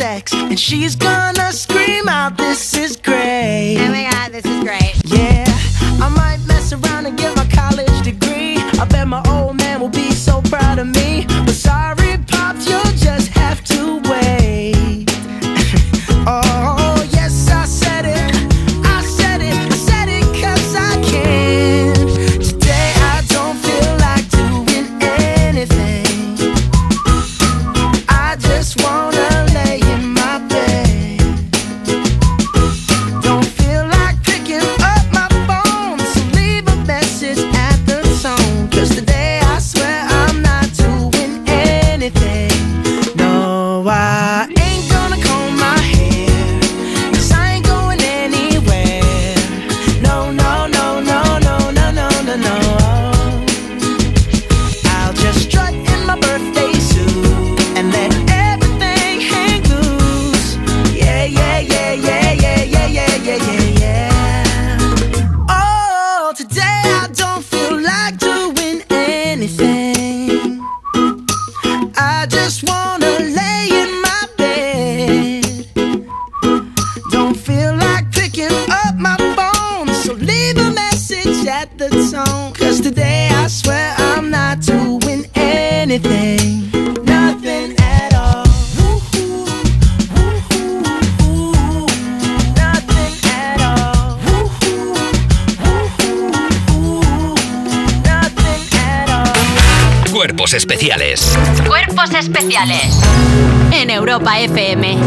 sex, and she's gonna scream out, This is great. Oh my god, this is great. Cuerpos especiales. Cuerpos especiales en Europa FM. En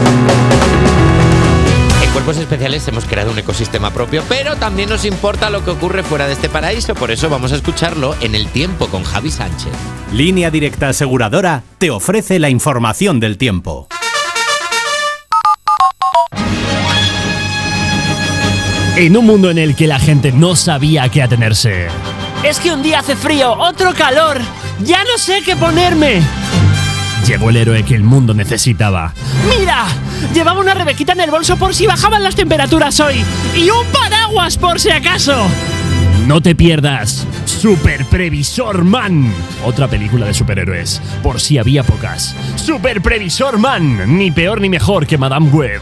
Cuerpos Especiales hemos creado un ecosistema propio, pero también nos importa lo que ocurre fuera de este paraíso, por eso vamos a escucharlo en el tiempo con Javi Sánchez. Línea Directa Aseguradora te ofrece la información del tiempo. En un mundo en el que la gente no sabía qué atenerse. Es que un día hace frío, otro calor. Ya no sé qué ponerme. Llegó el héroe que el mundo necesitaba. ¡Mira! Llevaba una rebequita en el bolso por si bajaban las temperaturas hoy. Y un paraguas por si acaso. No te pierdas Super Previsor Man, otra película de superhéroes, por si había pocas. Super Previsor Man, ni peor ni mejor que Madame Web.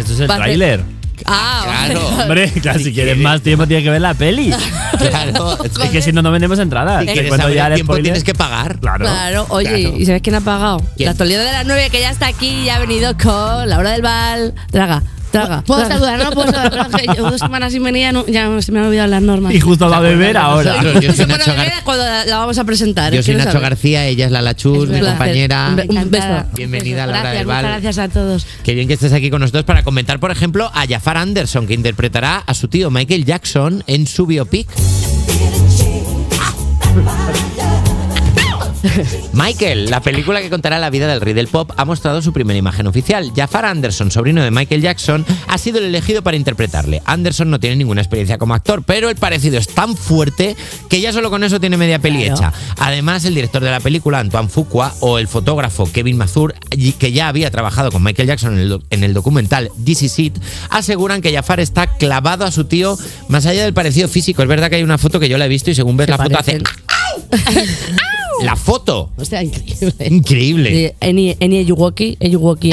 esto es el Va a hacer- tráiler. Ah, Claro. vale. Hombre, claro, si quieres más tiempo tienes que ver la peli. Claro. Es que si no, no vendemos entradas. Si quieres saber ya el el tiempo spoiler- tienes que pagar. Claro. Claro, oye, Claro. ¿y sabes quién ha pagado? ¿Quién? La actualidad de las nueve que ya está aquí y ha venido con la hora del bal. Traga, traga. Puedo traga. saludar, no puedo saludar. Llevo dos semanas sin venir, ya, no- ya se me han olvidado las normas. Y justo va a beber ahora. Claro, yo soy Nacho, cuando la, la vamos a presentar. yo ¿eh? soy Nacho saber. García, ella es la Chus, Es mi compañera. Un beso. Bienvenida a la hora del muchas bal. gracias a todos. Qué bien que estés aquí con nosotros para comentar, por ejemplo, a Jafar Anderson, que interpretará a su tío Michael Jackson en su biopic. Michael, la película que contará la vida del rey del pop, ha mostrado su primera imagen oficial. Jafar Anderson, sobrino de Michael Jackson, ha sido el elegido para interpretarle. Anderson no tiene ninguna experiencia como actor, pero el parecido es tan fuerte que ya solo con eso tiene media peli Claro. hecha. Además, el director de la película, Antoine Fuqua, o el fotógrafo Kevin Mazur, que ya había trabajado con Michael Jackson en el, do- en el documental This Is It, aseguran que Jafar está clavado a su tío más allá del parecido físico. Es verdad que hay una foto que yo la he visto y según ves Se la foto hace... La foto. O sea, increíble. Increíble. Eni, Eni Eyuwoki, Eyuwoki,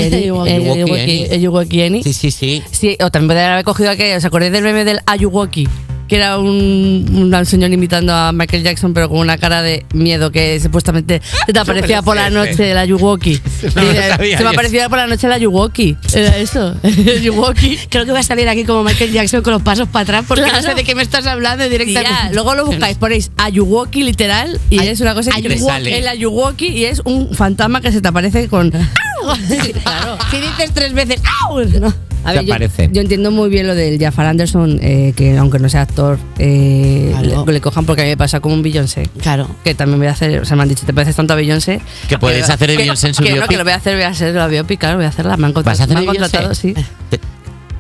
Eni. Sí, sí, sí. Sí, o también podría haber cogido aquello. ¿Os acordáis del meme del Ayuwoki? Que era un, un señor imitando a Michael Jackson, pero con una cara de miedo que supuestamente se te aparecía por la noche. No Dice, sabía se me aparecía por la noche el Ayuwoki. Era eso, el Ayuwoki. Creo que voy a salir aquí como Michael Jackson con los pasos para atrás porque Claro. no sé de qué me estás hablando Tía, directamente. luego lo buscáis, ponéis Ayuwoki literal y Ay- es una cosa Ayuwoki. increíble. El Ayuwoki y es un fantasma que se te aparece con. claro. Si dices tres veces ¡Au! No, A ¿Te ver, yo, parece? yo entiendo muy bien lo del Jafar Anderson, eh, que aunque no sea actor, eh, Claro. le, le cojan porque a mí me pasa como un Beyoncé. Claro. Que también voy a hacer, o sea, me han dicho, te pareces tanto a Beyoncé. Que puedes Que- hacer de Beyoncé en su que no, biopic. que lo voy a hacer, voy a hacer la biopic, claro, voy a hacerla. Me han, contra- ¿Vas a hacer me han contratado, sí. Te-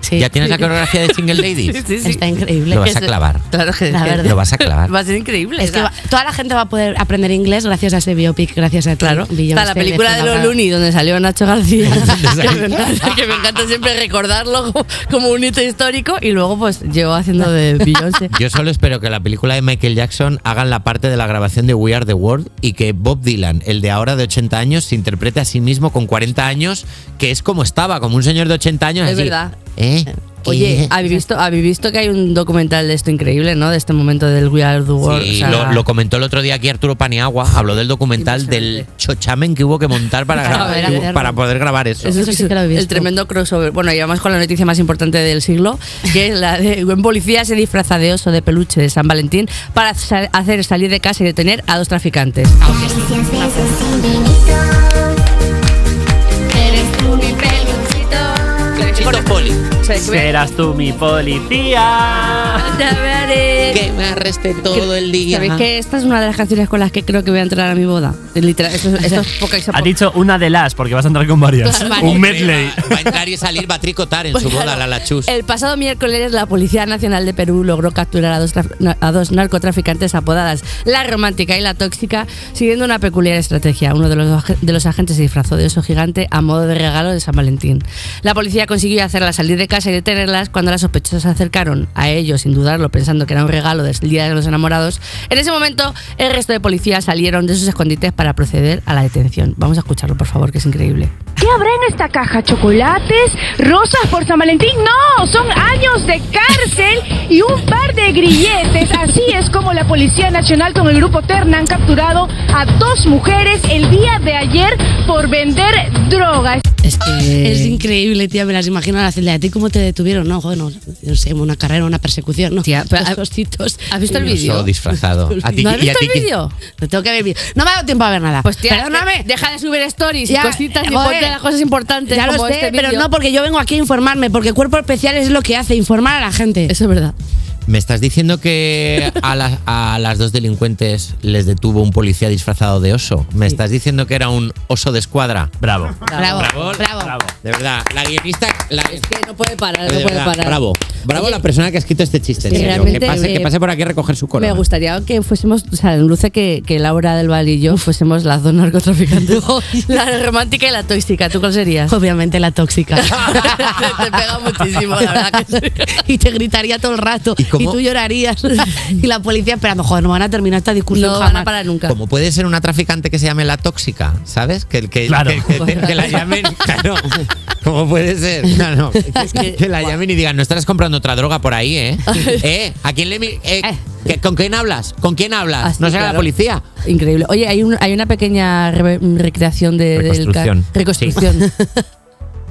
Sí. ¿Ya tienes la coreografía de Single Ladies? Sí, sí. Está increíble. Lo vas a clavar. Claro que La verdad. Lo vas a clavar. Va a ser increíble. Es que va- toda la gente va a poder aprender inglés gracias a ese biopic, gracias a ti, Claro, Beyoncé, está la película de los. Looney donde salió Nacho García, que, me encanta, que me encanta siempre recordarlo como, como un hito histórico y luego pues llevo haciendo de Beyoncé. Yo solo espero que la película de Michael Jackson hagan la parte de la grabación de We Are the World y que Bob Dylan, el de ahora de 80 años, se interprete a sí mismo con 40 años, que es como estaba, como un señor de 80 años. Es así. verdad. ¿Eh? ¿Qué? Oye, ¿habéis visto, habéis visto que hay un documental de esto increíble, ¿no? De este momento del We Are the World. Sí, o sea, lo, lo comentó el otro día aquí Arturo Paniagua, habló del documental del chochamen que hubo que montar para, grabar- para poder grabar eso. Eso Eso es sí que lo he el visto. tremendo crossover. Bueno, y vamos con la noticia más importante del siglo, que es la de un policía se disfraza de oso de peluche de San Valentín para hacer salir de casa y detener a dos traficantes. Serás tú mi policía. Que me arreste todo el día. ¿Sabéis que esta es una de las canciones con las que creo que voy a entrar a mi boda? Literal, esto, es- esto es poca Ha dicho una de las, porque vas a entrar con varias. Claro, Un medley. Va, va a entrar y salir, va a tricotar en su boda la lachus. El pasado miércoles la Policía Nacional de Perú logró capturar a dos, a dos narcotraficantes apodadas La Romántica y La Tóxica, siguiendo una peculiar estrategia. Uno de los, de los agentes se disfrazó de oso gigante a modo de regalo de San Valentín. La policía consiguió hacerlas salir de casa y detenerlas cuando las sospechosas se acercaron a ellos, sin dudarlo, pensando que era un regalo del Día de los Enamorados. En ese momento, el resto de policías salieron de sus escondites para proceder a la detención. Vamos a escucharlo, por favor, que es increíble. ¿Qué habrá en esta caja? ¿Chocolates? ¿Rosas por San Valentín? No, son años de cárcel y un par de grilletes. Así es como la Policía Nacional con el grupo Terna han capturado a dos mujeres el día de ayer por vender drogas. Es que es increíble, tía. Me las imagino a la celda. ¿A ti cómo te detuvieron? No, joder, no, no sé, una carrera, una persecución. No, Tía, pero, Dos ¿ha- cositos. ¿has visto el vídeo? Disfrazado. A ti- ¿No has visto el vídeo? No tengo que ver vídeo. No me ha dado tiempo a ver nada. Pues tía, perdóname. de- deja de subir stories Ya, y cositas y ponte las cosas importantes Ya lo como sé, este pero no porque yo vengo aquí a informarme, porque Cuerpo Especial es lo que hace, informar a la gente. Eso es verdad. ¿Me estás diciendo que a las, a las dos delincuentes les detuvo un policía disfrazado de oso? ¿Me estás diciendo que era un oso de escuadra? Bravo. Bravo, Bravo, bravo. De verdad, la guionista. La, Es que no puede parar, de no puede verdad, parar. Bravo. Bravo Oye, la persona que ha escrito este chiste. en Sí, serio. realmente, que, pase, eh, que pase por aquí a recoger su corona. Me gustaría que fuésemos, o sea, luce que, que Laura del Val y yo fuésemos las dos narcotraficantes. la romántica y la tóxica. ¿Tú cuál serías? Obviamente la tóxica. Te pega muchísimo, la verdad que sí. y te gritaría todo el rato. ¿Y ¿Y, tú llorarías. y la policía esperando, joder, no van a terminar esta discusión No jamás. van a parar nunca. Como puede ser una traficante que se llame la tóxica, ¿sabes? Que, que, Claro. que, que- que la llamen. Claro. ¿Cómo puede ser? Claro. que- que la llamen y digan, no estarás comprando otra droga por ahí, ¿eh? ¿Eh? ¿A quién le mi- eh, ¿qué- ¿Con quién hablas? ¿Con quién hablas? Así, ¿No será la claro. policía? Increíble. Oye, hay, un- hay una pequeña re- recreación de, del ca- Reconstrucción. reconstrucción.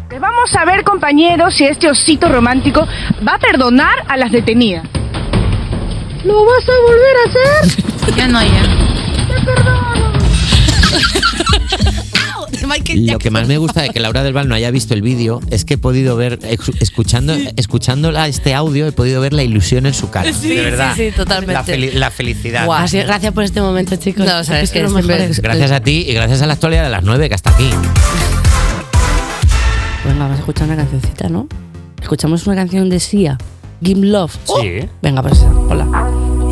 Pues Vamos a ver, compañeros, si este osito romántico va a perdonar a las detenidas. ¿Lo vas a volver a hacer? Ya no, ya. Te perdono. Lo que más me gusta de que Laura del Val no haya visto el vídeo es que he podido ver, escuchando, escuchándola este audio, he podido ver la ilusión en su cara. Sí, de verdad. sí, sí, totalmente. La, fel- la felicidad. Guau. Así, gracias por este momento, chicos. No, o sea, es que mejores. Gracias a ti y gracias a la actualidad de las nueve que hasta aquí. Venga, vamos a escuchar una cancioncita, ¿no? Escuchamos una canción de Sia, Give Love. Sí. Venga, pues. Hola.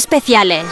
Especiales.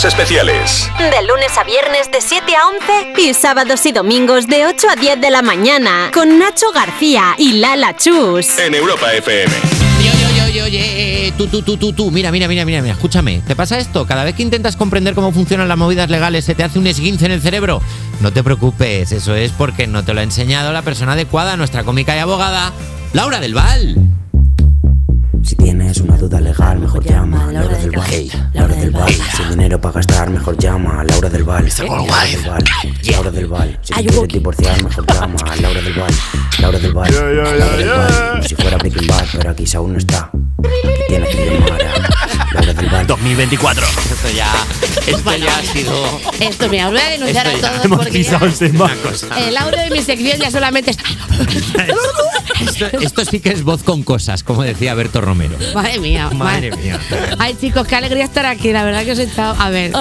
Cuerpos especiales. De lunes a viernes de 7 a 11 y sábados y domingos de 8 a 10 de la mañana con Nacho García y Lala Chus. En Europa FM. Oye, oye, oye, tú, tú, tú, tú, tú, mira, mira, mira, mira, mira, escúchame. ¿Te pasa esto? Cada vez que intentas comprender cómo funcionan las movidas legales, se te hace un esguince en el cerebro. No te preocupes, eso es porque no te lo ha enseñado la persona adecuada, nuestra cómica y abogada, Laura del Val. Tienes una duda legal, mejor llama a Laura del Val. Laura del Val. Sin dinero para gastar, mejor llama a Laura del Val. Laura del Val. Laura del Val. Si quieres divorciar, mejor llama a Laura del Val. Laura del Val. Laura del Val. Como si fuera Breaking Bad, pero aquí aún no está. Tienes que llamar a Laura del Val. 2024. Esto ya, esto ya ha sido. Esto, mira, os voy a denunciar a ya. todos Hemos porque pisado el tema. el audio de mi sección ya solamente está... Esto, esto sí que es voz con cosas, como decía Berto Romero. Madre mía. Madre mía. Ay, chicos, qué alegría estar aquí. La verdad que os he echado. A ver,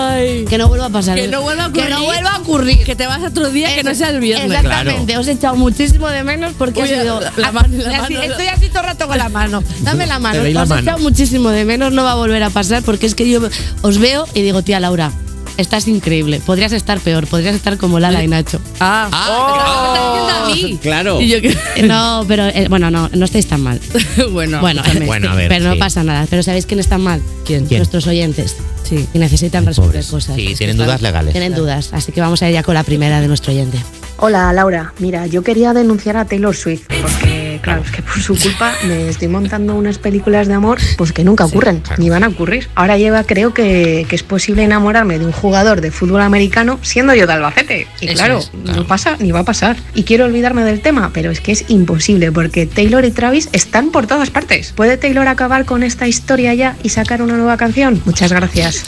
que no vuelva a pasar. Que no vuelva a Que ocurrir. no vuelva a ocurrir. Que te vas a otro día que no sea el viernes. Exactamente. Os he echado muchísimo de menos porque Uy, ha sido. la- la mano- así- estoy así todo el rato con la mano. Dame la mano. Os he echado muchísimo de menos. No va a volver a pasar porque es que yo os veo y digo, tía Laura. Estás increíble. Podrías estar peor. Podrías estar como Lala y Nacho. Ah, Ah, a mí. Claro. Y yo que- No, pero eh, bueno, no, no estáis tan mal. bueno, Bueno, a ver, pero no pasa nada. Pero ¿sabéis quién está mal? ¿Quién? ¿Quién? Nuestros oyentes. Sí. Y necesitan resolver pobres. cosas. Sí, tienen están- dudas legales. Tienen dudas. Así que vamos a ir ya con la primera de nuestro oyente. Hola Laura, mira, yo quería denunciar a Taylor Swift porque, claro, es que por su culpa me estoy montando unas películas de amor pues que nunca ocurren, claro. ni van a ocurrir. Ahora lleva, creo que, que es posible enamorarme de un jugador de fútbol americano siendo yo de Albacete. Y claro, es, no pasa ni va a pasar. Y quiero olvidarme del tema, pero es que es imposible porque Taylor y Travis están por todas partes. ¿Puede Taylor acabar con esta historia ya y sacar una nueva canción? Muchas gracias.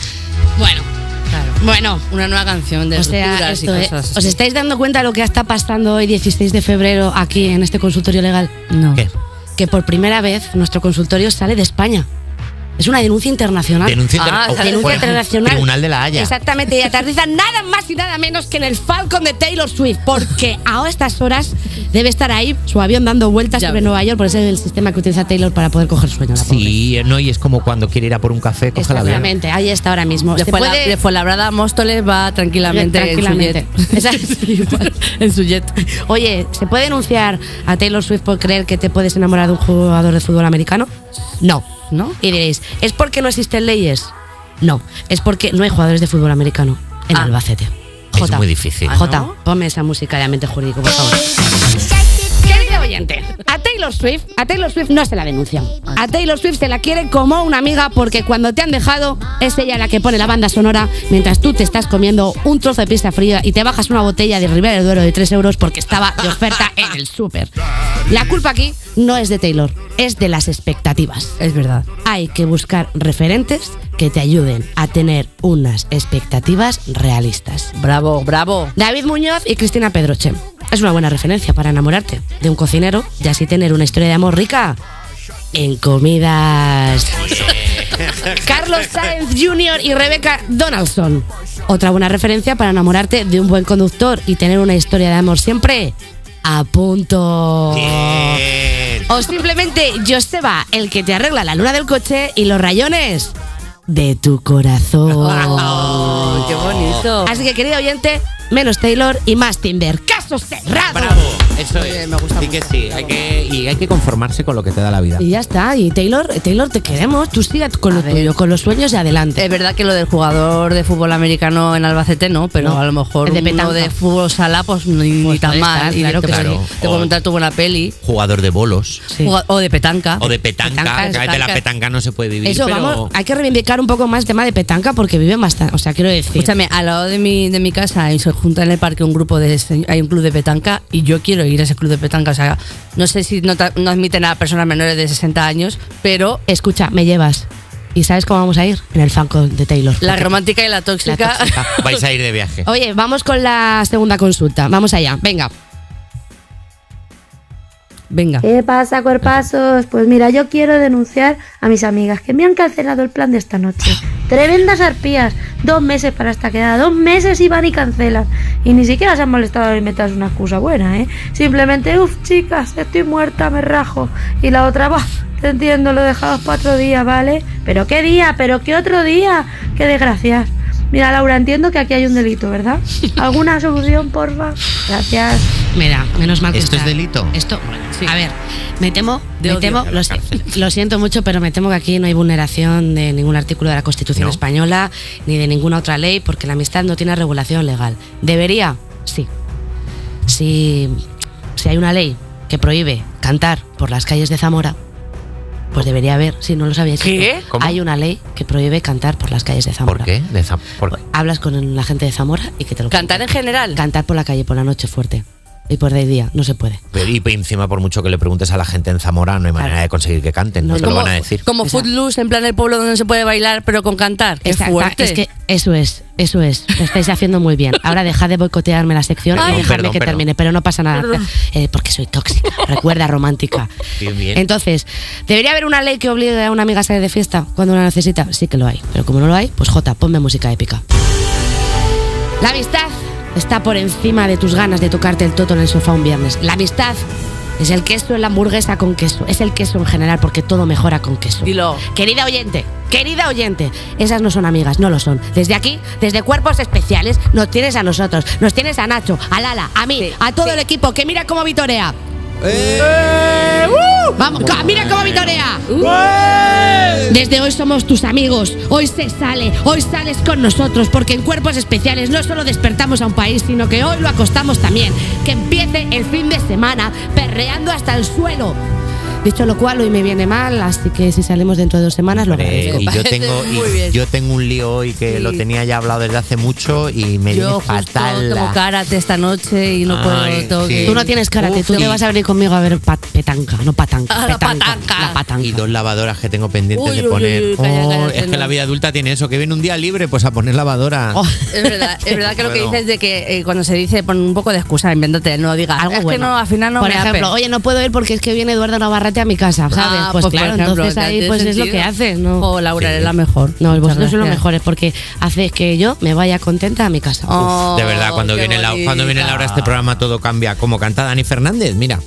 Bueno, Bueno, Una nueva canción de o sea, y esto, ¿eh? cosas. ¿os estáis dando cuenta de lo que está pasando hoy, 16 de febrero, aquí en este consultorio legal? No. ¿Qué? Que por primera vez nuestro consultorio sale de España. Es una denuncia internacional. Denuncia interna- Ah, o- denuncia internacional. Tribunal de la Haya. Exactamente, y aterriza nada más y nada menos que en el Falcon de Taylor Swift, porque a estas horas debe estar ahí su avión dando vueltas sobre Nueva York, porque ese es el sistema que utiliza Taylor para poder coger sueño. La pobre. Sí, no, y es como cuando quiere ir a por un café, coge la avión. Exactamente, ahí está ahora mismo. De Se Fuenla- puede- de Fuenlabrada a Móstoles va tranquilamente, Tranquilamente. en su jet. en su jet. Oye, ¿se puede denunciar a Taylor Swift por creer que te puedes enamorar de un jugador de fútbol americano? No. ¿No? Y diréis, ¿es porque no existen leyes? No, es porque no hay jugadores de fútbol americano en Albacete. Es muy difícil. Jota, ponme esa música de ambiente jurídico, por favor. Querido oyente, Taylor Swift, a Taylor Swift no se la denuncian. A Taylor Swift se la quiere como una amiga porque cuando te han dejado es ella la que pone la banda sonora mientras tú te estás comiendo un trozo de pizza fría y te bajas una botella de Ribera del Duero de 3 euros porque estaba de oferta en el súper. La culpa aquí no es de Taylor, es de las expectativas. Es verdad. Hay que buscar referentes que te ayuden a tener unas expectativas realistas. Bravo, bravo. David Muñoz y Cristina Pedroche. Es una buena referencia para enamorarte de un cocinero y así tener una historia de amor rica en comidas. Carlos Sáenz Jr. y Rebecca Donaldson. Otra buena referencia para enamorarte de un buen conductor y tener una historia de amor siempre a punto. O simplemente Joseba, el que te arregla la luna del coche y los rayones de tu corazón. ¡Qué bonito! Así que, querido oyente, menos Taylor y más Timber. ¡Caso cerrado! Bravo, eso es. sí que sí, hay que, y hay que conformarse con lo que te da la vida. Y ya está. Y Taylor, Taylor, te queremos. Tú sigue con lo tuyo, con los sueños y adelante. Es verdad que lo del jugador de fútbol americano en Albacete no, pero No, a lo mejor el de uno de fútbol sala pues ni, ni tan mal. estar, y claro te, que puede- sí. te puede montar tu buena peli. Jugador de bolos. O de petanca. O de petanca. De la petanca. no se puede vivir. Eso, pero vamos, hay que reivindicar un poco más el tema de petanca porque viven bastante. O sea, quiero decir. Escúchame, al lado de mi, de mi casa y se junta en el parque un grupo de hay un club de petanca y yo quiero ir a ese club de petanca. O sea, no sé si no, no admiten a personas menores de 60 años, pero Escucha, me llevas. ¿Y sabes cómo vamos a ir? En el fanco de Taylor. la romántica y la tóxica. tóxica. vais a ir de viaje. Oye, vamos con la segunda consulta. Vamos allá. Venga. Venga. ¿Qué pasa, cuerpazos? Pues mira, yo quiero denunciar a mis amigas que me han cancelado el plan de esta noche. Tremendas arpías. Dos meses para esta quedada. Dos meses y van y cancelan. Y ni siquiera se han molestado en inventarse una excusa buena, ¿eh? Simplemente, uff, chicas, estoy muerta, me rajo. Y la otra, va, te entiendo, lo dejamos para otro día, ¿vale? ¿Pero qué día? ¿Pero qué otro día? ¡Qué desgracias! Mira, Laura, entiendo que aquí hay un delito, ¿verdad? ¿Alguna solución, porfa? Gracias. Mira, menos mal que ¿Esto es delito? Esto, a ver, me temo, De me temo lo, si- lo siento mucho, pero me temo que aquí no hay vulneración de ningún artículo de la Constitución ¿No? española ni de ninguna otra ley, porque la amistad no tiene regulación legal. ¿Debería? Sí. Si, si hay una ley que prohíbe cantar por las calles de Zamora, pues debería haber, si no lo sabíais. ¿Qué? Hay una ley que prohíbe cantar por las calles de Zamora. ¿Por qué? De Zam- por- Hablas con la gente de Zamora y que te lo Cantar en general. Cantar por la calle por la noche fuerte. Y por de día, no se puede. Pero y encima, por mucho que le preguntes a la gente en Zamora, no hay manera de conseguir que canten. No, No, te lo van a decir. Como Exacto. Footloose, en plan el pueblo donde se puede bailar, pero con cantar. Qué fuerte. Es que eso es, eso es. Lo estáis haciendo muy bien. Ahora dejad de boicotearme la sección Ay. y dejadme Perdón, que perdón. termine, pero no pasa nada. Eh, porque soy tóxica. Recuerda, romántica. Bien, bien. Entonces, ¿debería haber una ley que obligue a una amiga a salir de fiesta cuando la necesita? Sí que lo hay. Pero como no lo hay, pues Jota, ponme música épica. La amistad está por encima de tus ganas de tocarte el toto en el sofá un viernes. La amistad es el queso en la hamburguesa con queso. Es el queso en general porque todo mejora con queso. Dilo. Querida oyente, querida oyente, esas no son amigas, no lo son. Desde aquí, desde Cuerpos Especiales, nos tienes a nosotros, nos tienes a Nacho, a Lala, a mí, Sí, a todo sí. el equipo que mira cómo vitorea. ¡Eh! Vamos, ca- mira cómo vitorea. Desde hoy somos tus amigos. Hoy se sale, hoy sales con nosotros, porque en Cuerpos Especiales no solo despertamos a un país, sino que hoy lo acostamos también. Que empiece el fin de semana perreando hasta el suelo. Dicho lo cual, hoy me viene mal, así que si salimos dentro de dos semanas lo agradezco. y yo tengo, y yo tengo un lío hoy que Sí. lo tenía ya hablado desde hace mucho y me Yo viene justo fatal. tengo karate esta noche y no Ay, puedo. sí. que- Tú no tienes karate, Uf, tú te vas a venir conmigo a ver pat- petanca, no patanca. Ah, la petanca, patanca. La patanca. Y dos lavadoras que tengo pendientes Uy, de poner. uy, calla, Oh, es que la vida adulta tiene eso, que viene un día libre, pues a poner lavadora. Oh. Es verdad, es verdad que lo que dices de que eh, cuando se dice pon un poco de excusa, invéntate, no digas Algo es que bueno. no, al final no Por me ejemplo, ape". oye, no puedo ir porque es que viene Eduardo A mi casa, ¿sabes? Ah, pues, pues, por claro, ejemplo, entonces ahí pues es lo que haces, ¿no? Oh, Laura, eres la mejor. No, Muchas vosotros sois los mejores porque hacéis que yo me vaya contenta a mi casa. Oh, de verdad, cuando viene, la, cuando viene Laura a este programa todo cambia. Como canta Dani Fernández, mira.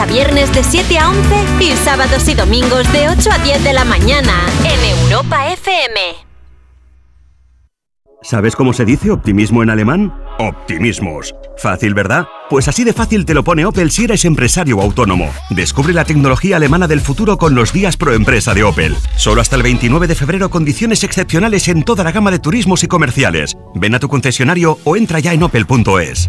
A viernes de 7 a 11 y sábados y domingos de 8 a 10 de la mañana en Europa FM. ¿Sabes cómo se dice optimismo en alemán? Optimismos. Fácil, ¿verdad? Pues así de fácil te lo pone Opel si eres empresario o autónomo. Descubre la tecnología alemana del futuro con los días pro empresa de Opel. Solo hasta el 29 de febrero condiciones excepcionales en toda la gama de turismos y comerciales. Ven a tu concesionario o entra ya en opel.es.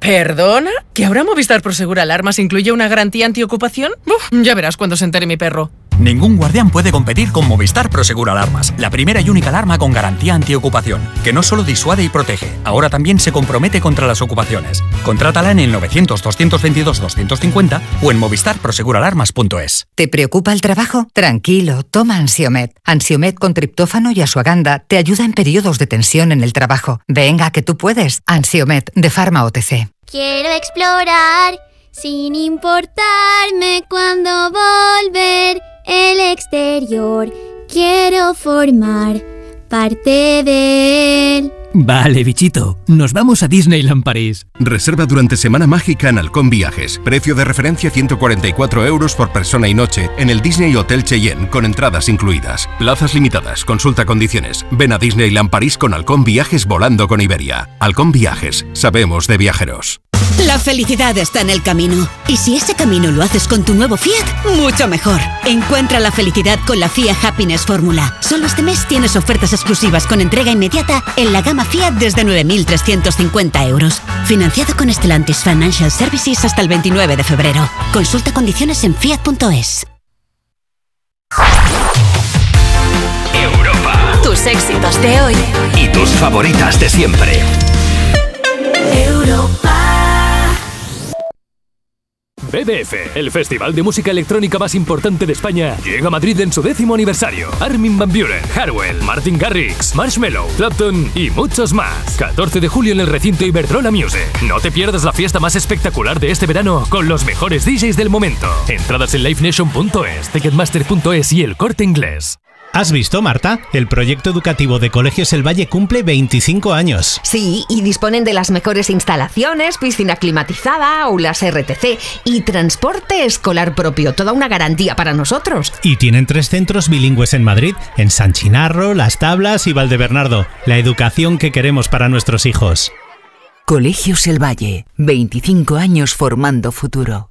¿Perdona? ¿Que ahora Movistar Prosegur Alarmas incluye una garantía antiocupación? Uf, ya verás cuando se entere mi perro. Ningún guardián puede competir con Movistar Prosegur Alarmas, la primera y única alarma con garantía antiocupación, que no solo disuade y protege, ahora también se compromete contra las ocupaciones. Contrátala en el 900-222-250 o en movistarproseguralarmas.es. ¿Te preocupa el trabajo? Tranquilo, toma Ansiomet. Ansiomet con triptófano y asuaganda te ayuda en periodos de tensión en el trabajo. Venga, que tú puedes. Ansiomet de Pharma OTC. Quiero explorar sin importarme cuando volver el exterior. Quiero formar parte de él. Vale, bichito, nos vamos a Disneyland París. Reserva durante Semana Mágica en Halcón Viajes. Precio de referencia 144 euros por persona y noche en el Disney Hotel Cheyenne con entradas incluidas. Plazas limitadas, consulta condiciones. Ven a Disneyland París con Halcón Viajes volando con Iberia. Halcón Viajes, sabemos de viajeros. La felicidad está en el camino. Y si ese camino lo haces con tu nuevo Fiat, mucho mejor. Encuentra la felicidad con la Fiat Happiness Fórmula. Solo este mes tienes ofertas exclusivas con entrega inmediata en la gama Fiat desde 9.350 euros. Financiado con Stellantis Financial Services hasta el 29 de febrero. Consulta condiciones en fiat.es. Europa. Tus éxitos de hoy Y tus favoritas de siempre. BDF, el festival de música electrónica más importante de España, llega a Madrid en su décimo aniversario. Armin Van Buren, Harwell, Martin Garrix, Marshmello, Clapton y muchos más. 14 de julio en el recinto Iberdrola Music. No te pierdas la fiesta más espectacular de este verano con los mejores DJs del momento. Entradas en livenation.es, ticketmaster.es y el corte inglés. ¿Has visto, Marta? El proyecto educativo de Colegios El Valle cumple 25 años. Sí, y disponen de las mejores instalaciones, piscina climatizada, aulas RTC y transporte escolar propio. Toda una garantía para nosotros. Y tienen tres centros bilingües en Madrid, en San Chinarro, Las Tablas y Valdebernardo. La educación que queremos para nuestros hijos. Colegios El Valle, 25 años formando futuro.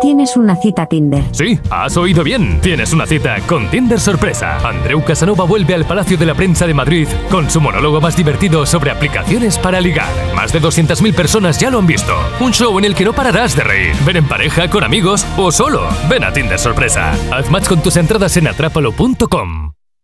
Tienes una cita Tinder. Sí, has oído bien. Tienes una cita con Tinder Sorpresa. Andreu Casanova vuelve al Palacio de la Prensa de Madrid con su monólogo más divertido sobre aplicaciones para ligar. Más de 200.000 personas ya lo han visto. Un show en el que no pararás de reír. Ven en pareja, con amigos o solo. Ven a Tinder Sorpresa. Haz match con tus entradas en atrápalo.com.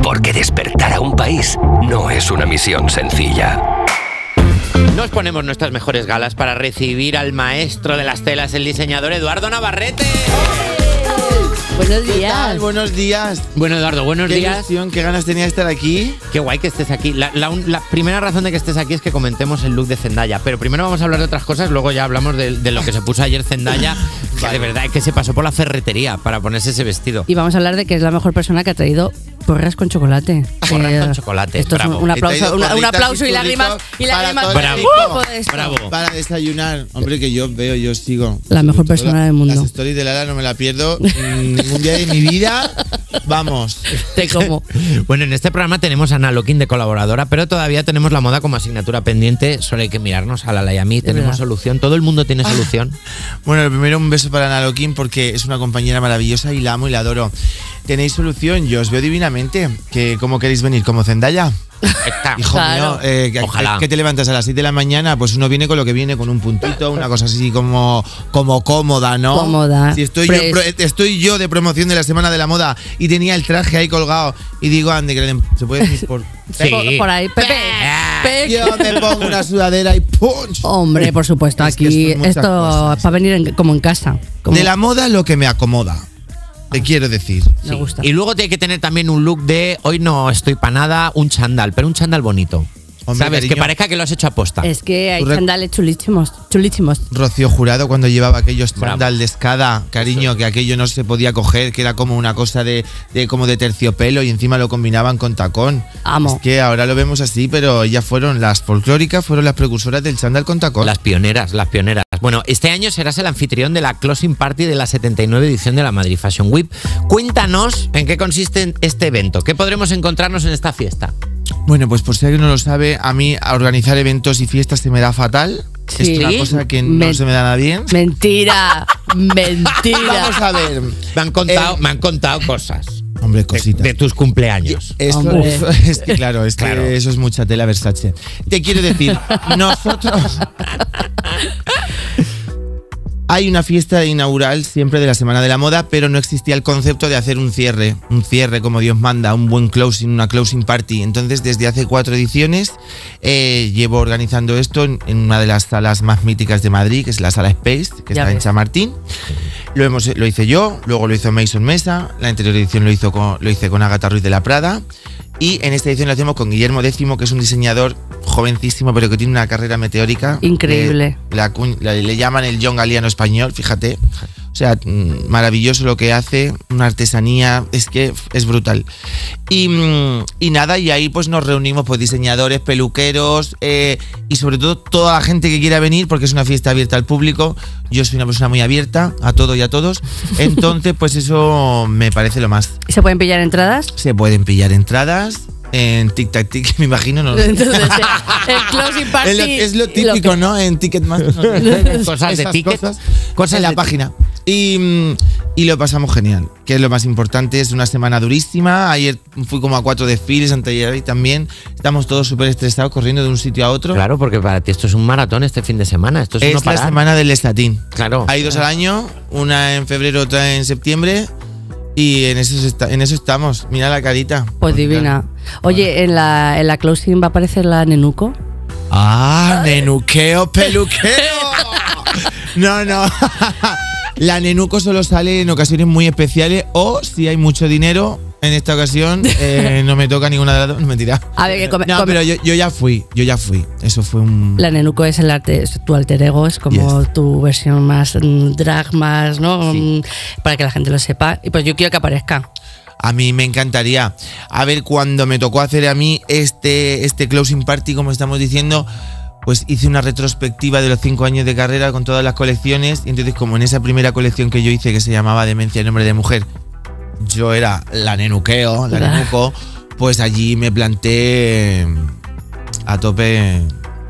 Porque despertar a un país no es una misión sencilla. Nos ponemos nuestras mejores galas para recibir al maestro de las telas, el diseñador Eduardo Navarrete. Buenos ¿Qué días. tal? Buenos días. Bueno, Eduardo, buenos Qué días. ilusión, qué ganas tenía de estar aquí. Qué guay que estés aquí. La, la un- la primera razón de que estés aquí es que comentemos el look de Zendaya. Pero primero vamos a hablar de otras cosas, luego ya hablamos de, de lo que se puso ayer Zendaya, que de verdad es que se pasó por la ferretería para ponerse ese vestido. Y vamos a hablar de que es la mejor persona que ha traído porras con chocolate. Porras Eh, con chocolate, Esto bravo. es un aplauso, una- un aplauso y lágrimas. Y lágrimas. Bravo. Para desayunar. Hombre, que yo veo, yo sigo. La mejor persona la- del mundo. Las stories de Lara no me la pierdo ningún día de mi vida. Vamos. Te como. Bueno, en este programa tenemos a Ana Loquín de colaboradora, pero todavía tenemos la moda como asignatura pendiente. Solo hay que mirarnos a Lala y a mí. Tenemos verdad. solución. Todo el mundo tiene solución. Bueno, lo primero un beso para Ana Loquín porque es una compañera maravillosa y la amo y la adoro. Tenéis solución, yo os veo divinamente. Que, ¿Cómo queréis venir? ¿Como Zendaya? Hijo Claro. mío, eh, que, Ojalá. que te levantas a las 7 de la mañana, pues uno viene con lo que viene, con un puntito, una cosa así como, como cómoda, ¿no? Cómoda, Si estoy yo, fresh. pro- estoy yo de promoción de la Semana de la Moda y tenía el traje ahí colgado y digo, ande, que se puede decir por... Por, por ahí, Pepe. Pepe. Yo me pongo una sudadera y ¡punch! Hombre, por supuesto, Es que aquí esto es esto cosas. es para venir en- como en casa. Como- De la moda lo que me acomoda, te quiero decir. Me gusta. Y luego tiene que tener también un look de hoy no estoy para nada, un chándal, pero un chándal bonito. Hombre, ¿Sabes? Que parezca que lo has hecho aposta. Es que hay sandales chulísimos, chulísimos. Rocío Jurado cuando llevaba aquellos Bravo. chándal de escada, cariño, que aquello no se podía coger, que era como una cosa de, de como de terciopelo y encima lo combinaban con tacón. Amo. Es que ahora lo vemos así, pero ellas fueron las folclóricas, fueron las precursoras del chándal con tacón. Las pioneras, las pioneras. Bueno, este año serás el anfitrión de la closing party de la 79 edición de la Madrid Fashion Week. Cuéntanos en qué consiste este evento. ¿Qué podremos encontrarnos en esta fiesta? Bueno, pues por si alguien no lo sabe, a mí a organizar eventos y fiestas se me da fatal. Sí. Es una cosa que no Men- se me da nada bien. Mentira, mentira. Vamos a ver. Me han contado, Eh, me han contado cosas. Hombre, De, cositas. de tus cumpleaños. Eso, Hombre. es que claro, es que Claro. eso es mucha tela Versace. Te quiero decir, nosotros. Hay una fiesta inaugural siempre de la Semana de la Moda, pero no existía el concepto de hacer un cierre, un cierre como Dios manda, un buen closing, una closing party. Entonces, desde hace cuatro ediciones, eh, llevo organizando esto en, en una de las salas más míticas de Madrid, que es la sala Space, que Ya está en ves. Chamartín. Lo, hemos, lo hice yo, luego lo hizo Mason Mesa, la anterior edición lo, hizo con, lo hice con Agatha Ruiz de la Prada y en esta edición lo hacemos con Guillermo X, que es un diseñador jovencísimo pero que tiene una carrera meteórica. Increíble. Eh, la la- le llaman el John Galeano español, fíjate. O sea, mm, maravilloso lo que hace, una artesanía, es que es brutal. Y, mm, y nada, y ahí pues nos reunimos pues diseñadores, peluqueros eh, y sobre todo toda la gente que quiera venir porque es una fiesta abierta al público. Yo soy una persona muy abierta a todo y a todos. Entonces pues eso me parece lo más. ¿Se pueden pillar entradas? Se pueden pillar entradas en Tic Tac Tic, me imagino. No, Entonces, eh, el closing party. es, lo, es lo lo típico, que- ¿no? En Ticketmaster. no sé. Cosas de Esas ticket. Cosas, Cosas en la de- página. Y, y lo pasamos genial, que es lo más importante. Es una semana durísima. Ayer fui como a cuatro desfiles, anteayer y también. Estamos todos súper estresados corriendo de un sitio a otro. Claro, porque para ti esto es un maratón este fin de semana. Esto es, es no la semana del estatín. Claro. Hay dos al año, una en febrero, otra en septiembre. Y en eso, está- en eso estamos. Mira la carita. Pues divina. Oye, en la, en la closing va a aparecer la Nenuco. Ah, nenuqueo, peluqueo. No, no. La nenuco solo sale en ocasiones muy especiales o si hay mucho dinero. En esta ocasión eh, no me toca ninguna de las dos. No, mentira. A ver, que come- No, come- pero yo, yo ya fui. Yo ya fui. Eso fue un. La Nenuco es el arte, es tu alter ego, es como tu versión más mm, drag, más, ¿no? Mm, Para que la gente lo sepa. Y pues yo quiero que aparezca. A mí me encantaría. A ver, cuando me tocó hacer a mí este, este closing party, como estamos diciendo, pues hice una retrospectiva de los cinco años de carrera con todas las colecciones. Y entonces, como en esa primera colección que yo hice, que se llamaba Demencia en nombre de mujer, yo era la nenuqueo, la nenuco, pues allí me planté a tope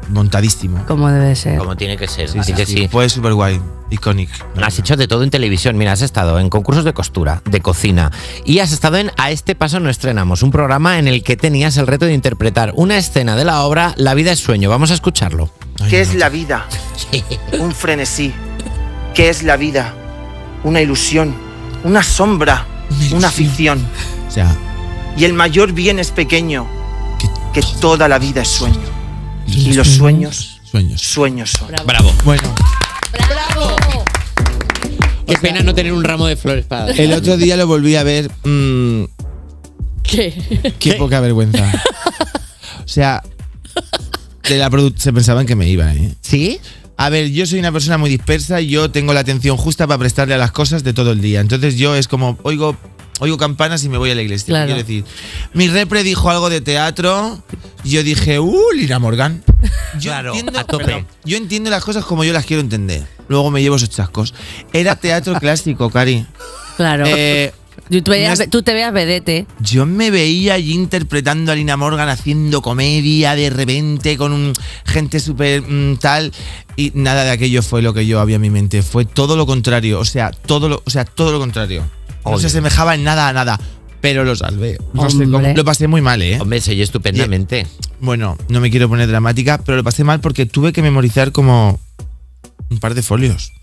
montadísimo. Como debe ser. Como tiene que ser. Sí, así sí, que sí. sí. Fue súper guay, iconic. Has hecho de todo en televisión. Mira, has estado en concursos de costura, de cocina y has estado en A este paso no estrenamos, un programa en el que tenías el reto de interpretar una escena de la obra La vida es sueño. Vamos a escucharlo. ¿Qué es la vida? Un frenesí. ¿Qué es la vida? Una ilusión, una sombra, una ficción. O sea, y el mayor bien es pequeño, que toda la vida es sueño. Y los sueños, sueños, sueños son. Bravo. Bueno, Qué pena no tener un ramo de flores para. el otro día lo volví a ver. mm, ¿Qué? qué poca vergüenza. O sea, de la se pensaban que me iba, ¿eh? ¿Sí? A ver, yo soy una persona muy dispersa y yo tengo la atención justa para prestarle a las cosas de todo el día. Entonces yo es como, oigo, oigo campanas y me voy a la iglesia. Claro. Quiero decir, mi repre dijo algo de teatro, yo dije, uh, Lina Morgan. Yo Claro, entiendo, a tope. perdón, yo entiendo las cosas como yo las quiero entender. Luego me llevo esos chascos. Era teatro clásico, Cari. Claro. Eh, tú, te veas, no es- tú te veas vedete. yo me veía allí interpretando a Lina Morgan haciendo comedia de repente con un gente súper mm, tal y nada de aquello fue lo que yo había en mi mente. Fue todo lo contrario, o sea, todo lo, o sea, todo lo contrario. No Oye. se asemejaba en nada a nada. Pero lo salvé. No sé Hombre. cómo- lo pasé muy mal, ¿eh? Hombre, se oye estupendamente. Bueno, no me quiero poner dramática, pero lo pasé mal porque tuve que memorizar como un par de folios.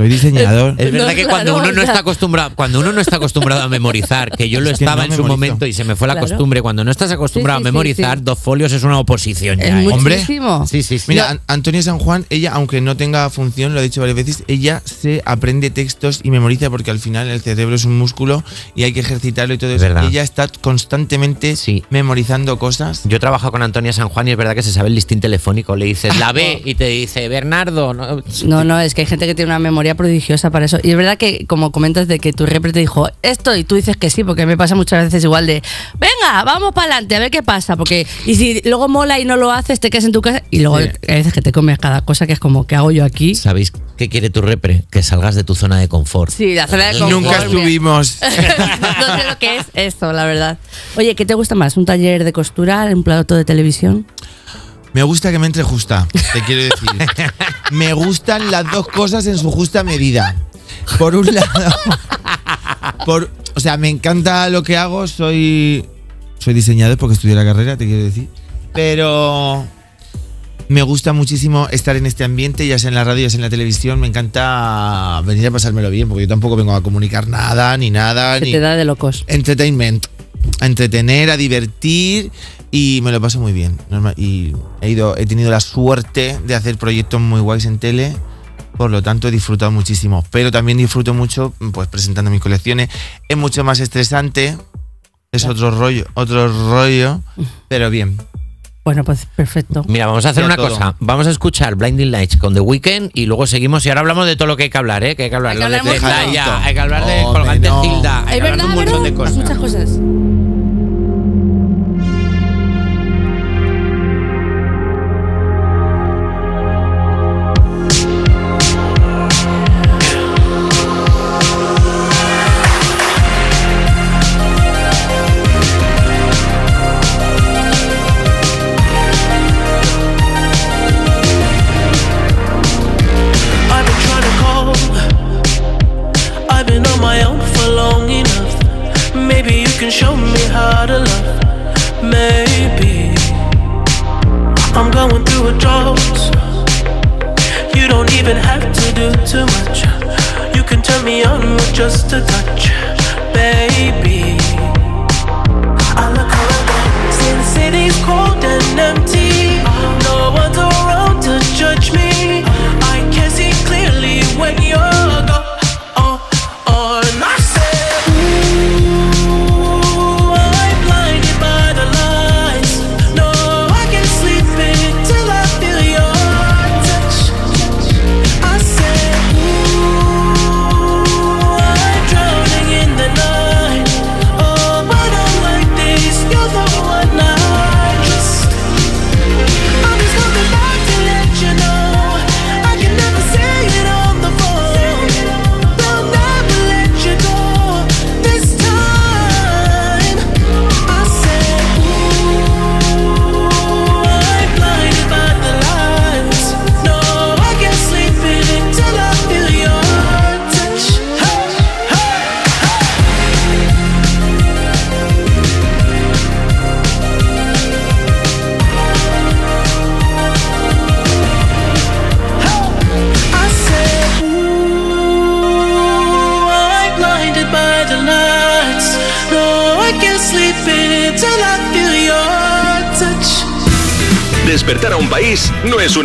Soy diseñador. Es verdad que cuando uno no está acostumbrado, cuando uno no está acostumbrado a memorizar, que yo lo Es que estaba no en su momento y se me fue la Claro. costumbre, cuando no estás acostumbrado Sí, sí, a memorizar, sí, sí. dos folios es una oposición ya. ¿eh? Hombre, Sí, sí, sí. Mira, An- Antonia San Juan, ella, aunque no tenga función, lo he dicho varias veces, ella se aprende textos y memoriza porque al final el cerebro es un músculo y hay que ejercitarlo y todo eso. verdad. Y ella está constantemente memorizando cosas. Yo trabajo con Antonia San Juan y es verdad que se sabe el listín telefónico. Le dices la B y te dice Bernardo. No, No, no, es que hay gente que tiene una memoria prodigiosa para eso. Y es verdad que, como comentas, de que tu repre te dijo esto y tú dices que sí, porque me pasa muchas veces igual de, venga, vamos para adelante, a ver qué pasa. Porque, y si luego mola y no lo haces, te quedas en tu casa y luego Sí. hay veces que te comes cada cosa que es como, ¿qué hago yo aquí? ¿Sabéis qué quiere tu repre? Que salgas de tu zona de confort. Sí, la zona de Y confort, nunca estuvimos. no sé lo que es eso, la verdad. Oye, ¿qué te gusta más? ¿Un taller de costura? ¿Un plato de televisión? Me gusta que me entre justa, te quiero decir. me gustan las dos cosas en su justa medida. Por un lado, por, o sea, me encanta lo que hago, soy soy diseñador porque estudié la carrera, te quiero decir. Pero me gusta muchísimo estar en este ambiente, ya sea en la radio, ya sea en la televisión. Me encanta venir a pasármelo bien, porque yo tampoco vengo a comunicar nada, ni nada. Se ni te da de locos. Entertainment. A entretener, a divertir y me lo paso muy bien. Y he, ido, he tenido la suerte de hacer proyectos muy guays en tele. Por lo tanto, he disfrutado muchísimo. Pero también disfruto mucho pues presentando mis colecciones. Es mucho más estresante. Es otro rollo, otro rollo, pero bien. Bueno, pues perfecto. Mira, vamos a hacer una todo. cosa. Vamos a escuchar Blinding Lights con The Weeknd y luego seguimos. Y ahora hablamos de todo lo que hay que hablar, ¿eh? Que hay que hablar Hay que Lo de hablar mucho. Zendaya, hay que hablar de Colgante no. Hilda, hay Es que hablar de un montón de cosas. Muchas cosas. Me on with just a touch,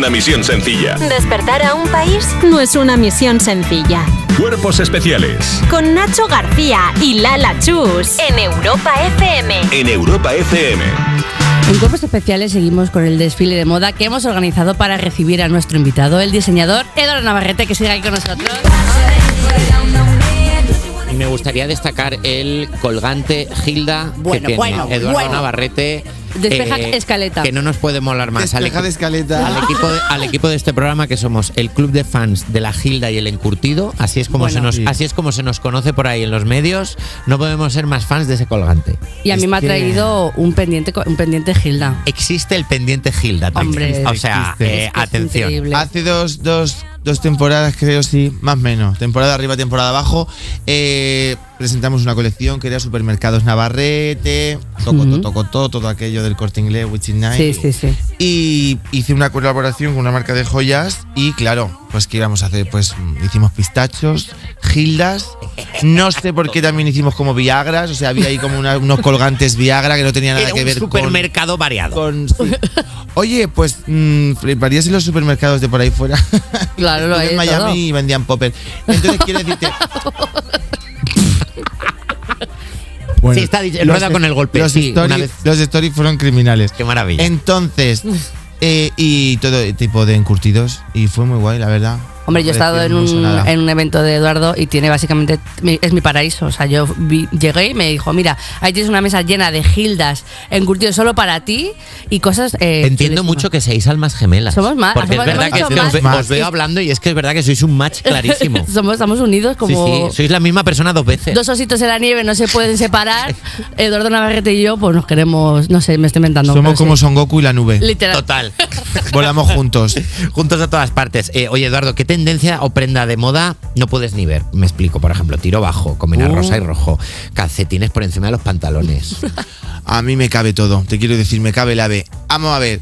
una misión sencilla. Despertar a un país no es una misión sencilla. Cuerpos especiales Con Nacho García y Lala Chus en Europa FM. en Europa FM. En Cuerpos Especiales seguimos con el desfile de moda que hemos organizado para recibir a nuestro invitado, el diseñador Eduardo Navarrete, que sigue aquí con nosotros. Y me gustaría destacar el colgante Hilda Bueno, que tiene bueno, Eduardo bueno. Navarrete. Despeja escaleta. Que no nos puede molar más. Al, Despeja de escaleta. al equipo de, al equipo de este programa que somos el club de fans de la Hilda y el encurtido. Así es como, Bueno. se, nos, Sí. así es como se nos conoce por ahí en los medios. No podemos ser más fans de ese colgante. Y a mí Es me ha traído un pendiente, un pendiente Gilda. Existe el pendiente Hilda también. Hombre, o sea, eh, Es que es atención. Hace dos, dos, dos temporadas creo, sí, más o menos. Temporada arriba, temporada abajo. Eh, presentamos una colección que era Supermercados Navarrete, Toco, Toco, todo aquello del Corte Inglés, Witchy Night. Sí, sí, sí. Y hice una colaboración con una marca de joyas y claro, pues que íbamos a hacer, pues mm, hicimos pistachos, gildas, no sé por qué también hicimos como Viagras, o sea, había ahí como una- unos colgantes Viagra que no tenía nada Era que un ver con... supermercado variado. con- sí. Oye, pues mm, fliparías en los supermercados de por ahí fuera. Claro, lo hay en todo. Miami y vendían popper. Entonces quiero decirte... Sí, está rueda los- con el golpe, Los, sí, stories, una vez. los stories fueron criminales. Qué maravilla. Entonces, eh, y todo tipo de encurtidos. Y fue muy guay, la verdad. Hombre, yo he estado en un, en un evento de Eduardo y tiene básicamente, es mi paraíso. O sea, yo vi- llegué y me dijo, mira, ahí tienes una mesa llena de gildas encurtidos solo para ti y cosas... eh, Entiendo chulísimas". mucho que seáis almas gemelas. Somos más- Porque es somos- verdad hemos que, es que os, os veo hablando y es que es verdad que sois un match clarísimo. somos, estamos unidos Sí, como... sí, sois la misma persona dos veces. Dos ositos en la nieve no se pueden separar. Eduardo Navarrete y yo, pues nos queremos, no sé, me estoy inventando. Somos como sí. Son Goku y la nube. Literal. Total. Volamos juntos. Juntos a todas partes. Eh, oye, Eduardo, ¿qué tendencia o prenda de moda no puedes ni ver? Me explico, por ejemplo, tiro bajo, combina Uh. rosa y rojo, calcetines por encima de los pantalones. A mí me cabe todo, te quiero decir, me cabe la B. Vamos a ver.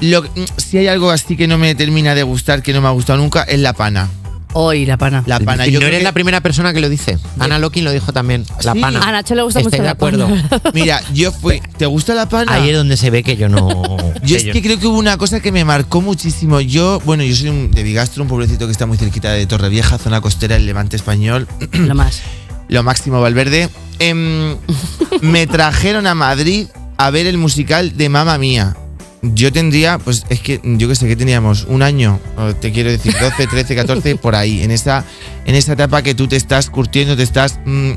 Lo, que- mm, si hay algo así que no me termina de gustar, que no me ha gustado nunca, es la pana. Hoy la pana. La pana. Y Yo no creo eres que- la primera persona que lo dice. Ana Lokin lo dijo también. La Sí. pana. A Nacho le gusta Estoy mucho de la acuerdo. pana. Mira, yo fui. ¿Te gusta la pana? Ahí es donde se ve que yo no. Yo es que creo que hubo una cosa que me marcó muchísimo. Yo, bueno, yo soy un- de Bigastro, un pueblecito que está muy cerquita de Torrevieja, zona costera del Levante español. Lo más. Lo máximo Valverde. Em, me trajeron a Madrid a ver el musical de Mamma Mía. Yo tendría, pues es que yo que sé que teníamos un año, te quiero decir 12, 13, 14, por ahí, en esa, en esa etapa que tú te estás curtiendo, te estás mm,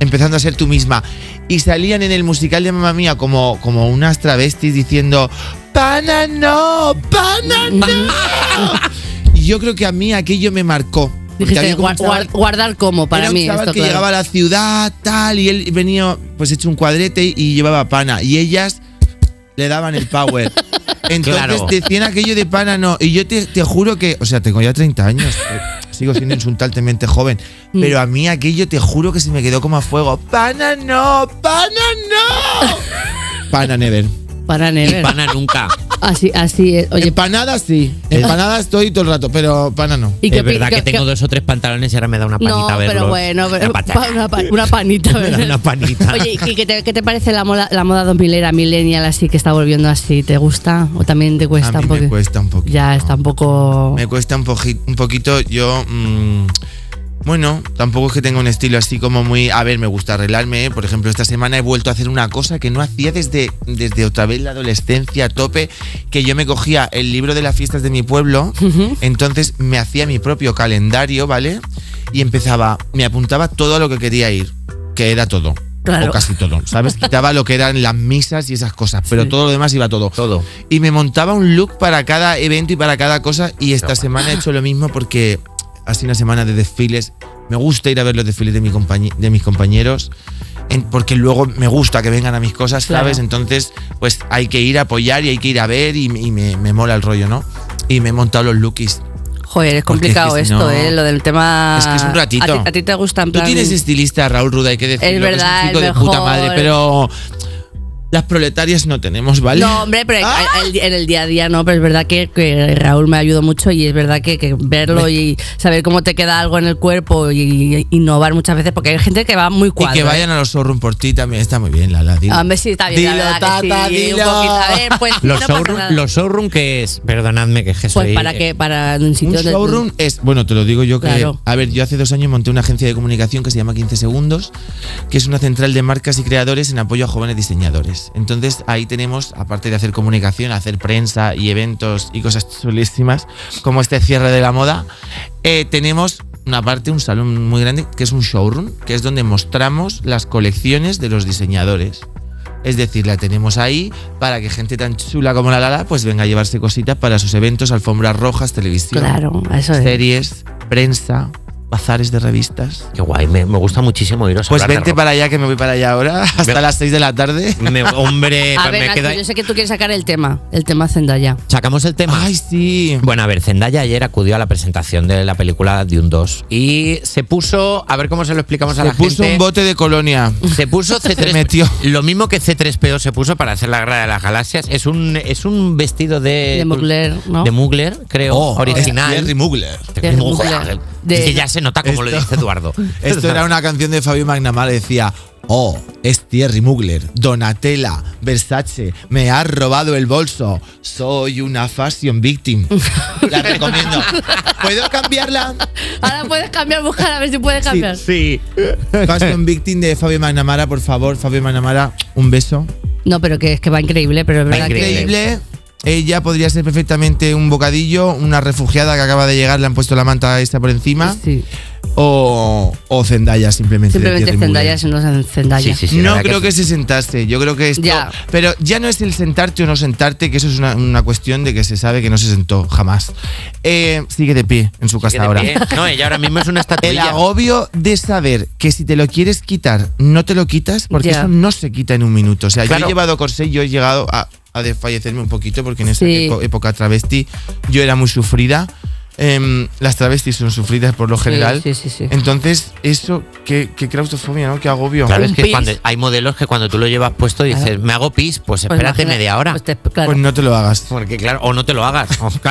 empezando a ser tú misma. Y salían en el musical de Mamma Mía como, como unas travestis diciendo, ¡Pana no! ¡Pana no! Y yo creo que a mí aquello me marcó. Dijiste, había como un guar- chaval- guar- guardar como para era mí. un chaval esto, que claro. llegaba a la ciudad, tal, y él venía pues hecho un cuadrete y llevaba pana. Y ellas le daban el power. Entonces Claro. decían aquello de pana no. Y yo te, te juro que, o sea, tengo ya 30 años. eh, Sigo siendo insultantemente joven. Mm. Pero a mí aquello te juro que se me quedó como a fuego. ¡Pana no! ¡Pana no! Pana never. Para Y Never. pana nunca. Así, así es. Oye, Empanadas sí. Empanadas estoy todo el rato, pero pana no. ¿y qué es verdad que qué- tengo qué- dos o tres pantalones y ahora me da una panita No, verlos. pero bueno, pero- Una pa- una, pa- una panita. Me da ¿verdad? una panita. Oye, ¿y qué te, qué te parece la moda, la moda 2000 era millennial así que está volviendo así? ¿Te gusta o también te cuesta a mí un poco? me cuesta un poquito. Ya está un poco. Me cuesta un, poji- un poquito. Yo. mm, bueno, tampoco es que tenga un estilo así como muy. A ver, me gusta arreglarme. ¿eh? Por ejemplo, esta semana he vuelto a hacer una cosa que no hacía desde, desde otra vez la adolescencia a tope. Que yo me cogía el libro de las fiestas de mi pueblo. Entonces me hacía mi propio calendario, ¿vale? Y empezaba. Me apuntaba todo a lo que quería ir. Que era todo. Claro. O casi todo, ¿sabes? Quitaba lo que eran las misas y esas cosas, pero Sí. todo lo demás iba todo. Todo. Y me montaba un look para cada evento y para cada cosa. Y esta semana he hecho lo mismo porque ha sido una semana de desfiles. Me gusta ir a ver los desfiles de, mi de mis compañeros. porque luego me gusta que vengan a mis cosas, ¿sabes? Claro. Entonces, pues hay que ir a apoyar y hay que ir a ver y, y me, me mola el rollo, ¿no? Y me he montado los lookies. Joder, es Porque es que complicado esto, no- ¿eh? Lo del tema. Es que es un ratito. A ti, a ti te gusta en Tú plan. tienes estilista, Raúl Ruda, hay que decirlo. que verdad, es un chico de puta madre, pero las proletarias no tenemos, ¿vale? No, hombre, pero ¡Ah! el- en el día a día no, pero es verdad que, que Raúl me ayudó mucho y es verdad que, que verlo y saber cómo te queda algo en el cuerpo y, y innovar muchas veces, porque hay gente que va muy Y cuadro. que ¿eh? vayan a los showroom por ti también está muy bien, Lala. dilo. Hombre, sí, está bien, la verdad que tata, sí, un poquito. A ver, pues, Los, no showroom, los showroom que es, perdonadme que es que Pues para que, para un sitio Un showroom es, bueno, te lo digo yo que, Claro. a ver, yo hace dos años monté una agencia de comunicación que se llama 15 Segundos, que es una central de marcas y creadores en apoyo a jóvenes diseñadores. Entonces ahí tenemos, aparte de hacer comunicación, hacer prensa y eventos y cosas chulísimas, como este cierre de la moda, eh, tenemos una parte, un salón muy grande, que es un showroom, que es donde mostramos las colecciones de los diseñadores. Es decir, la tenemos ahí para que gente tan chula como la Lala pues venga a llevarse cositas para sus eventos, alfombras rojas, televisión, Claro, eso series, prensa, bazares de revistas. Qué guay, me, me gusta muchísimo iros a Pues hablar de vente para allá, que me voy para allá ahora, hasta las 6 de la tarde. Me- hombre, A pues ver, me Nacho, queda- yo sé que tú quieres sacar el tema, el tema Zendaya. Sacamos el tema. Ay, sí. Bueno, a ver, Zendaya ayer acudió a la presentación de la película Dune 2 y se puso, a ver cómo se lo explicamos a Se la puso gente. un bote de colonia. Se puso C3 Se metió. Lo mismo que C3PO se puso para hacer la guerra de las galaxias. Es un, es un vestido de. De Mugler, ¿no? De Mugler, creo. Oh, original. es Thierry Mugler. Thierry Mugler. De- que ya se nota como lo dice Eduardo. Esto era una canción de Fabio Magnamara, decía, oh, es Thierry Mugler, Donatella, Versace, me ha robado el bolso, soy una fashion victim. La recomiendo. ¿Puedo cambiarla? Ahora puedes cambiar, buscar a ver si puedes cambiar. Sí. Fashion victim de Fabio Magnamara, por favor, Fabio Magnamara, un beso. No, pero que es que va increíble, pero es verdad que. Increíble. Ella podría ser perfectamente un bocadillo, una refugiada que acaba de llegar, le han puesto la manta esta por encima. O, o Zendaya, simplemente. Simplemente. Zendaya, si no es Zendaya. no creo que, se sentase. Yo creo que esto. Ya. Pero ya no es el sentarte o no sentarte, que eso es una, una cuestión de que se sabe que no se sentó jamás. Eh, sigue de pie en su casa de ahora. pie. No, ella ahora mismo es una El estatuilla. agobio de saber que si te lo quieres quitar, no te lo quitas, porque Ya. eso no se quita en un minuto. O sea, yo Claro. he llevado corsé, yo he llegado a, a desfallecerme un poquito, porque en esa Sí. época travesti yo era muy sufrida. Em, las travestis son sufridas por lo general. Sí, sí, sí. Entonces, eso, qué, qué claustrofobia, ¿no? Qué agobio. Claro, es que cuando hay modelos que cuando tú lo llevas puesto dices, me hago pis, pues Pues espérate media hora. pues te- claro. Pues no te lo hagas. Porque claro, o no te lo hagas,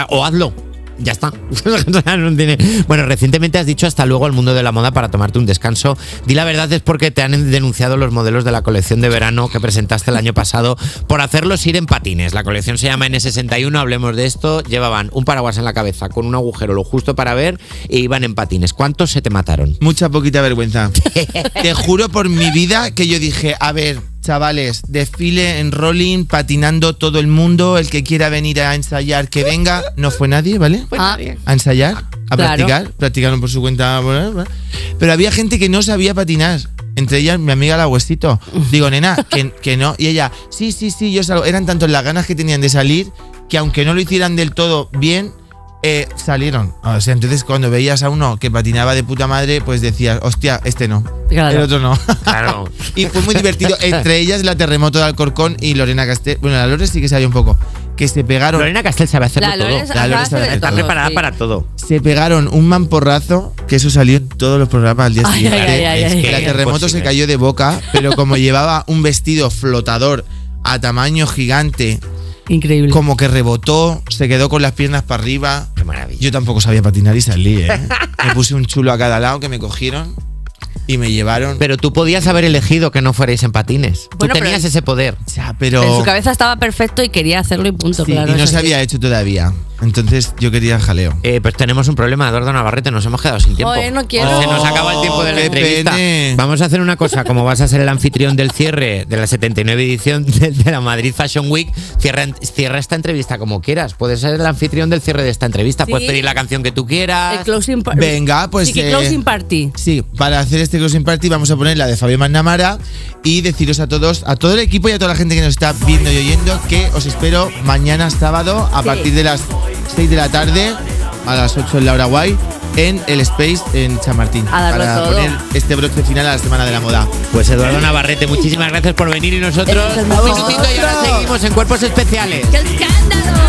o hazlo. Ya está. No tiene- Bueno, recientemente has dicho hasta luego al mundo de la moda para tomarte un descanso. Di la verdad, es porque te han denunciado los modelos de la colección de verano que presentaste el año pasado por hacerlos ir en patines. La colección se llama N61, hablemos de esto. Llevaban un paraguas en la cabeza con un agujero lo justo para ver e iban en patines. ¿Cuántos se te mataron? Mucha poquita vergüenza. Te juro por mi vida que yo dije, a ver, chavales, desfile en rolling, patinando todo el mundo, el que quiera venir a ensayar, que venga. No fue nadie, ¿vale? Ah, A ensayar, a Claro. practicar, practicaron por su cuenta. Pero había gente que no sabía patinar. Entre ellas, mi amiga la huesito. Digo, nena, que, que no. Y ella, sí, sí, sí, yo salgo. Eran tantos las ganas que tenían de salir que aunque no lo hicieran del todo bien, eh, salieron. O sea, entonces cuando veías a uno que patinaba de puta madre, pues decías, hostia, este no. Claro. El otro no. Claro. y fue muy divertido. Entre ellas, la terremoto de Alcorcón y Lorena Castel. Bueno, la Lore sí que sabía un poco. Que se pegaron. Lorena Castel sabe hacerlo La todo. Lorena La Lore hacer sabe de hacer Está todo, preparada sí. para todo. Se pegaron un mamporrazo que eso salió en todos los programas al día Ay, siguiente. ay, ay, Es la terremoto Imposible. se cayó de boca, pero como llevaba un vestido flotador a tamaño gigante, Increíble. como que rebotó, se quedó con las piernas para arriba. Qué maravilla. Yo tampoco sabía patinar y salí, ¿eh? Me puse un chulo a cada lado que me cogieron y me llevaron. Pero tú podías haber elegido que no fuerais en patines. Bueno, tú pero- tenías ese poder. Ya, pero. En su cabeza estaba perfecto y quería hacerlo y punto, Sí, claro. y no se así. había hecho todavía. Entonces yo quería jaleo. Eh, pues tenemos un problema, Eduardo Navarrete, nos hemos quedado sin tiempo. Joder, no quiero. Se nos acaba el tiempo de la entrevista. pene. Vamos a hacer una cosa, como vas a ser el anfitrión del cierre de la 79 edición de, de la Madrid Fashion Week, cierra, cierra esta entrevista como quieras. Puedes ser el anfitrión del cierre de esta entrevista, Sí. puedes pedir la canción que tú quieras. El closing party. Venga, pues. Sí, que eh, closing party. Sí, para hacer este closing party vamos a poner la de Fabio Magnamara y deciros a todos, a todo el equipo y a toda la gente que nos está viendo y oyendo que os espero mañana sábado a Sí. partir de las 6 de la tarde a las 8 en Laura Guay en el Space en Chamartín A darlo para todo. poner este broche final a la Semana de la Moda. Pues Eduardo Navarrete, muchísimas gracias por venir y nosotros un minutito y ahora seguimos en Cuerpos Especiales. ¡Qué escándalo!